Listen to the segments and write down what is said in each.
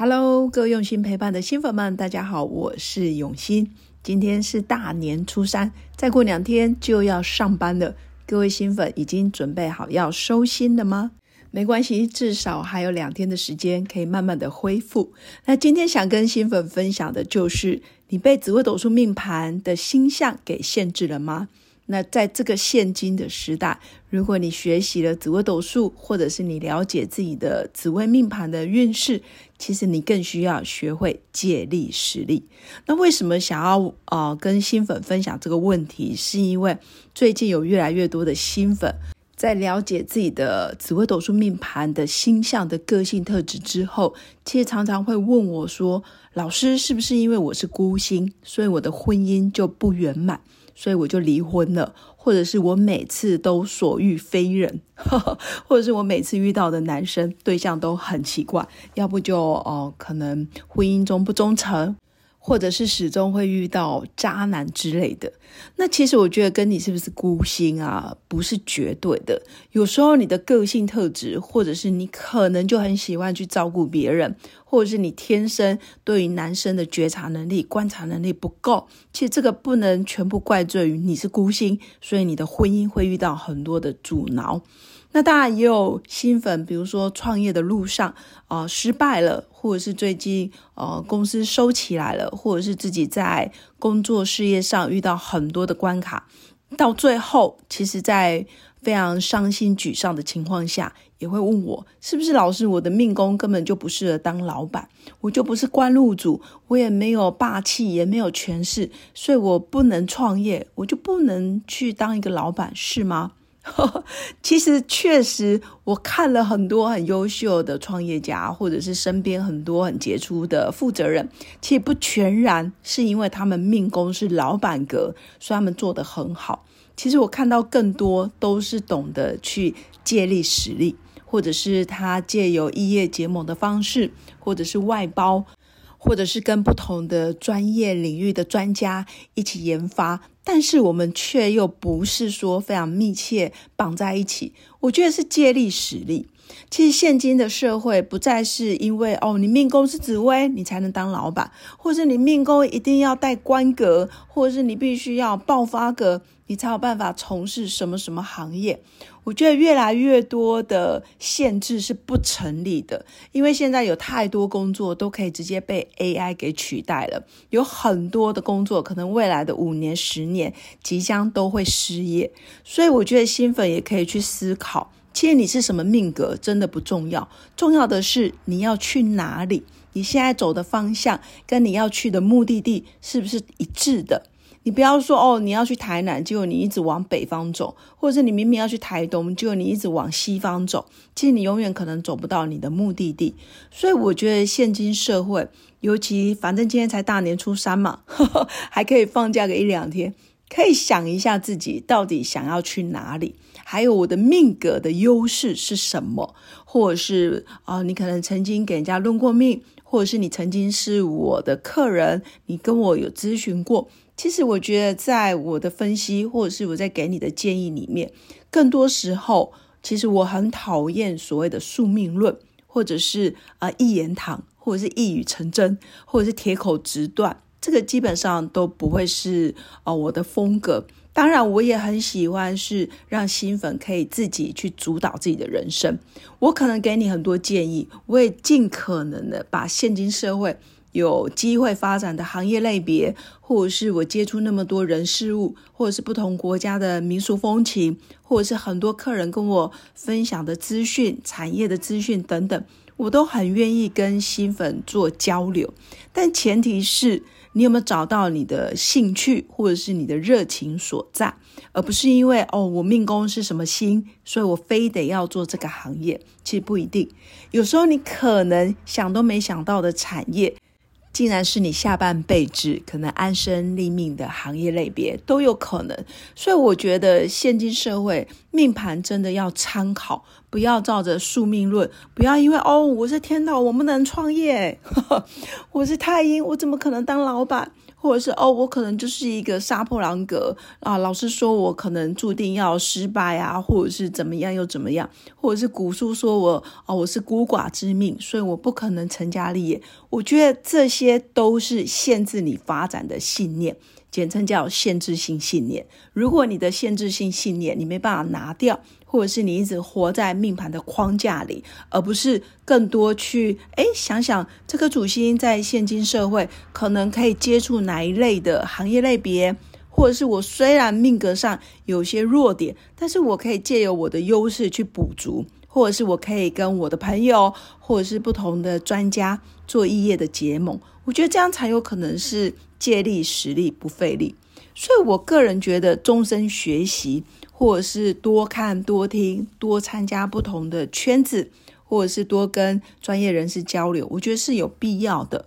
Hello，各位用心陪伴的新粉们，大家好，我是永新。今天是大年初三，再过两天就要上班了。各位新粉已经准备好要收心了吗？没关系，至少还有两天的时间可以慢慢的恢复。那今天想跟新粉分享的就是，你被紫微斗数命盘的星象给限制了吗？那在这个现今的时代，如果你学习了紫微斗数，或者是你了解自己的紫微命盘的运势，其实你更需要学会借力使力。那为什么想要呃跟新粉分享这个问题？是因为最近有越来越多的新粉在了解自己的紫微斗数命盘的星象的个性特质之后，其实常常会问我说：“老师，是不是因为我是孤星，所以我的婚姻就不圆满？”所以我就离婚了，或者是我每次都所遇非人，或者是我每次遇到的男生对象都很奇怪，要不就哦，可能婚姻中不忠诚。或者是始终会遇到渣男之类的，那其实我觉得跟你是不是孤星啊，不是绝对的。有时候你的个性特质，或者是你可能就很喜欢去照顾别人，或者是你天生对于男生的觉察能力、观察能力不够。其实这个不能全部怪罪于你是孤星，所以你的婚姻会遇到很多的阻挠。那当然也有新粉，比如说创业的路上啊失败了，或者是最近呃公司收起来了，或者是自己在工作事业上遇到很多的关卡，到最后其实，在非常伤心沮丧的情况下，也会问我是不是老师，我的命宫根本就不适合当老板，我就不是官禄主，我也没有霸气，也没有权势，所以我不能创业，我就不能去当一个老板，是吗？其实确实，我看了很多很优秀的创业家，或者是身边很多很杰出的负责人，其实不全然是因为他们命宫是老板格，所以他们做得很好。其实我看到更多都是懂得去借力使力，或者是他借由异业结盟的方式，或者是外包。或者是跟不同的专业领域的专家一起研发，但是我们却又不是说非常密切绑在一起。我觉得是借力使力。其实现今的社会不再是因为哦，你命宫是紫薇，你才能当老板，或者你命宫一定要带官格，或者是你必须要爆发格，你才有办法从事什么什么行业。我觉得越来越多的限制是不成立的，因为现在有太多工作都可以直接被 AI 给取代了，有很多的工作可能未来的五年、十年即将都会失业，所以我觉得新粉也可以去思考，其实你是什么命格真的不重要，重要的是你要去哪里，你现在走的方向跟你要去的目的地是不是一致的。你不要说哦，你要去台南，结果你一直往北方走，或者是你明明要去台东，结果你一直往西方走，其实你永远可能走不到你的目的地。所以我觉得现今社会，尤其反正今天才大年初三嘛，还可以放假个一两天，可以想一下自己到底想要去哪里，还有我的命格的优势是什么，或者是啊，你可能曾经给人家论过命，或者是你曾经是我的客人，你跟我有咨询过。其实我觉得，在我的分析或者是我在给你的建议里面，更多时候，其实我很讨厌所谓的宿命论，或者是啊一言堂，或者是一语成真，或者是铁口直断，这个基本上都不会是啊我的风格。当然，我也很喜欢是让新粉可以自己去主导自己的人生。我可能给你很多建议，我也尽可能的把现今社会。有机会发展的行业类别，或者是我接触那么多人事物，或者是不同国家的民俗风情，或者是很多客人跟我分享的资讯、产业的资讯等等，我都很愿意跟新粉做交流。但前提是你有没有找到你的兴趣，或者是你的热情所在，而不是因为哦我命宫是什么星，所以我非得要做这个行业。其实不一定，有时候你可能想都没想到的产业。竟然是你下半辈子可能安身立命的行业类别都有可能，所以我觉得现今社会命盘真的要参考，不要照着宿命论，不要因为哦我是天道，我不能创业，我是太阴，我怎么可能当老板？或者是哦，我可能就是一个杀破狼格啊，老师说我可能注定要失败啊，或者是怎么样又怎么样，或者是古书说我哦，我是孤寡之命，所以我不可能成家立业。我觉得这些都是限制你发展的信念。简称叫限制性信念。如果你的限制性信念你没办法拿掉，或者是你一直活在命盘的框架里，而不是更多去哎想想这颗主星在现今社会可能可以接触哪一类的行业类别，或者是我虽然命格上有些弱点，但是我可以借由我的优势去补足，或者是我可以跟我的朋友或者是不同的专家做异业的结盟。我觉得这样才有可能是。借力使力不费力，所以我个人觉得终身学习，或者是多看多听，多参加不同的圈子，或者是多跟专业人士交流，我觉得是有必要的。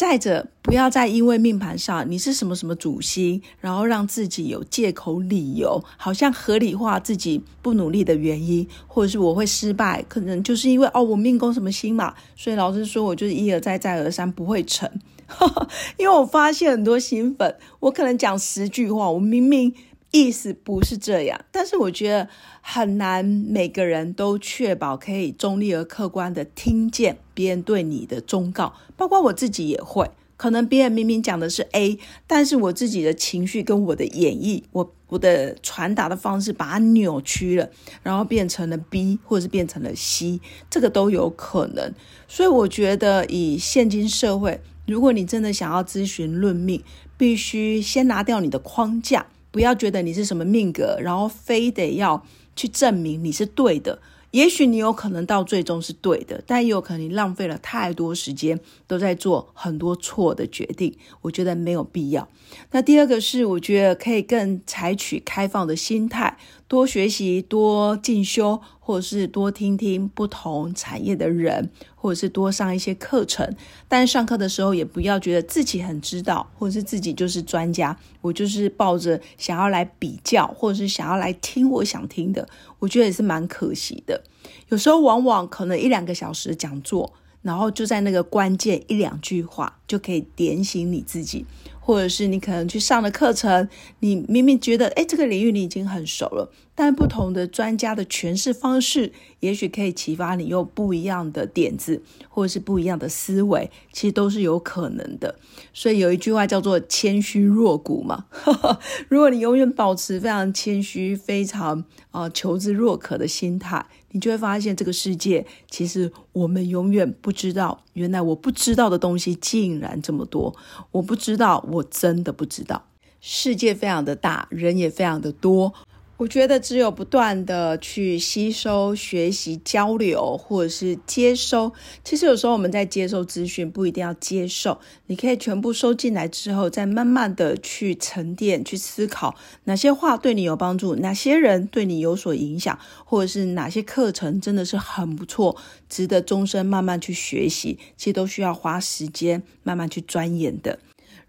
再者，不要再因为命盘上你是什么什么主星，然后让自己有借口理由，好像合理化自己不努力的原因，或者是我会失败，可能就是因为哦我命宫什么星嘛，所以老师说我就是一而再再而三不会成。因为我发现很多新粉，我可能讲十句话，我明明意思不是这样，但是我觉得很难每个人都确保可以中立而客观的听见别人对你的忠告，包括我自己也会，可能别人明明讲的是 A，但是我自己的情绪跟我的演绎，我我的传达的方式把它扭曲了，然后变成了 B，或者是变成了 C，这个都有可能。所以我觉得以现今社会。如果你真的想要咨询论命，必须先拿掉你的框架，不要觉得你是什么命格，然后非得要去证明你是对的。也许你有可能到最终是对的，但也有可能你浪费了太多时间，都在做很多错的决定。我觉得没有必要。那第二个是，我觉得可以更采取开放的心态。多学习，多进修，或者是多听听不同产业的人，或者是多上一些课程。但上课的时候，也不要觉得自己很知道，或者是自己就是专家。我就是抱着想要来比较，或者是想要来听我想听的，我觉得也是蛮可惜的。有时候往往可能一两个小时的讲座，然后就在那个关键一两句话，就可以点醒你自己。或者是你可能去上的课程，你明明觉得哎，这个领域你已经很熟了，但不同的专家的诠释方式，也许可以启发你用不一样的点子，或者是不一样的思维，其实都是有可能的。所以有一句话叫做“谦虚若谷”嘛。如果你永远保持非常谦虚、非常啊求知若渴的心态。你就会发现，这个世界其实我们永远不知道，原来我不知道的东西竟然这么多。我不知道，我真的不知道。世界非常的大，人也非常的多。我觉得只有不断的去吸收、学习、交流，或者是接收。其实有时候我们在接受资讯，不一定要接受，你可以全部收进来之后，再慢慢的去沉淀、去思考哪些话对你有帮助，哪些人对你有所影响，或者是哪些课程真的是很不错，值得终身慢慢去学习。其实都需要花时间慢慢去钻研的。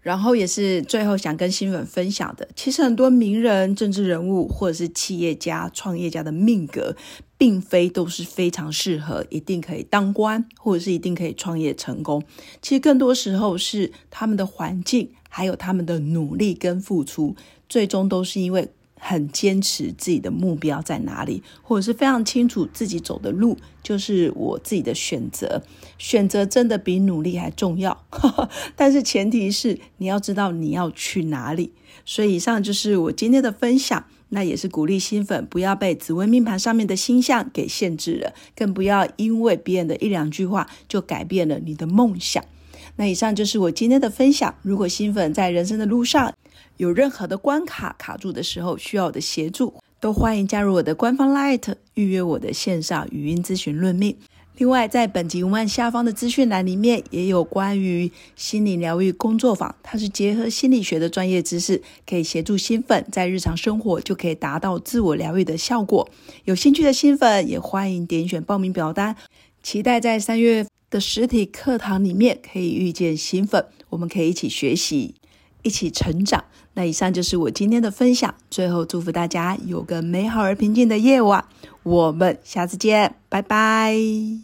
然后也是最后想跟新粉分享的，其实很多名人、政治人物或者是企业家、创业家的命格，并非都是非常适合，一定可以当官，或者是一定可以创业成功。其实更多时候是他们的环境，还有他们的努力跟付出，最终都是因为。很坚持自己的目标在哪里，或者是非常清楚自己走的路就是我自己的选择。选择真的比努力还重要，但是前提是你要知道你要去哪里。所以以上就是我今天的分享，那也是鼓励新粉不要被紫微命盘上面的星象给限制了，更不要因为别人的一两句话就改变了你的梦想。那以上就是我今天的分享。如果新粉在人生的路上有任何的关卡卡住的时候，需要我的协助，都欢迎加入我的官方 Light，预约我的线上语音咨询论命。另外，在本集文案下方的资讯栏里面，也有关于心理疗愈工作坊，它是结合心理学的专业知识，可以协助新粉在日常生活就可以达到自我疗愈的效果。有兴趣的新粉也欢迎点选报名表单，期待在三月。的实体课堂里面可以遇见新粉，我们可以一起学习，一起成长。那以上就是我今天的分享，最后祝福大家有个美好而平静的夜晚，我们下次见，拜拜。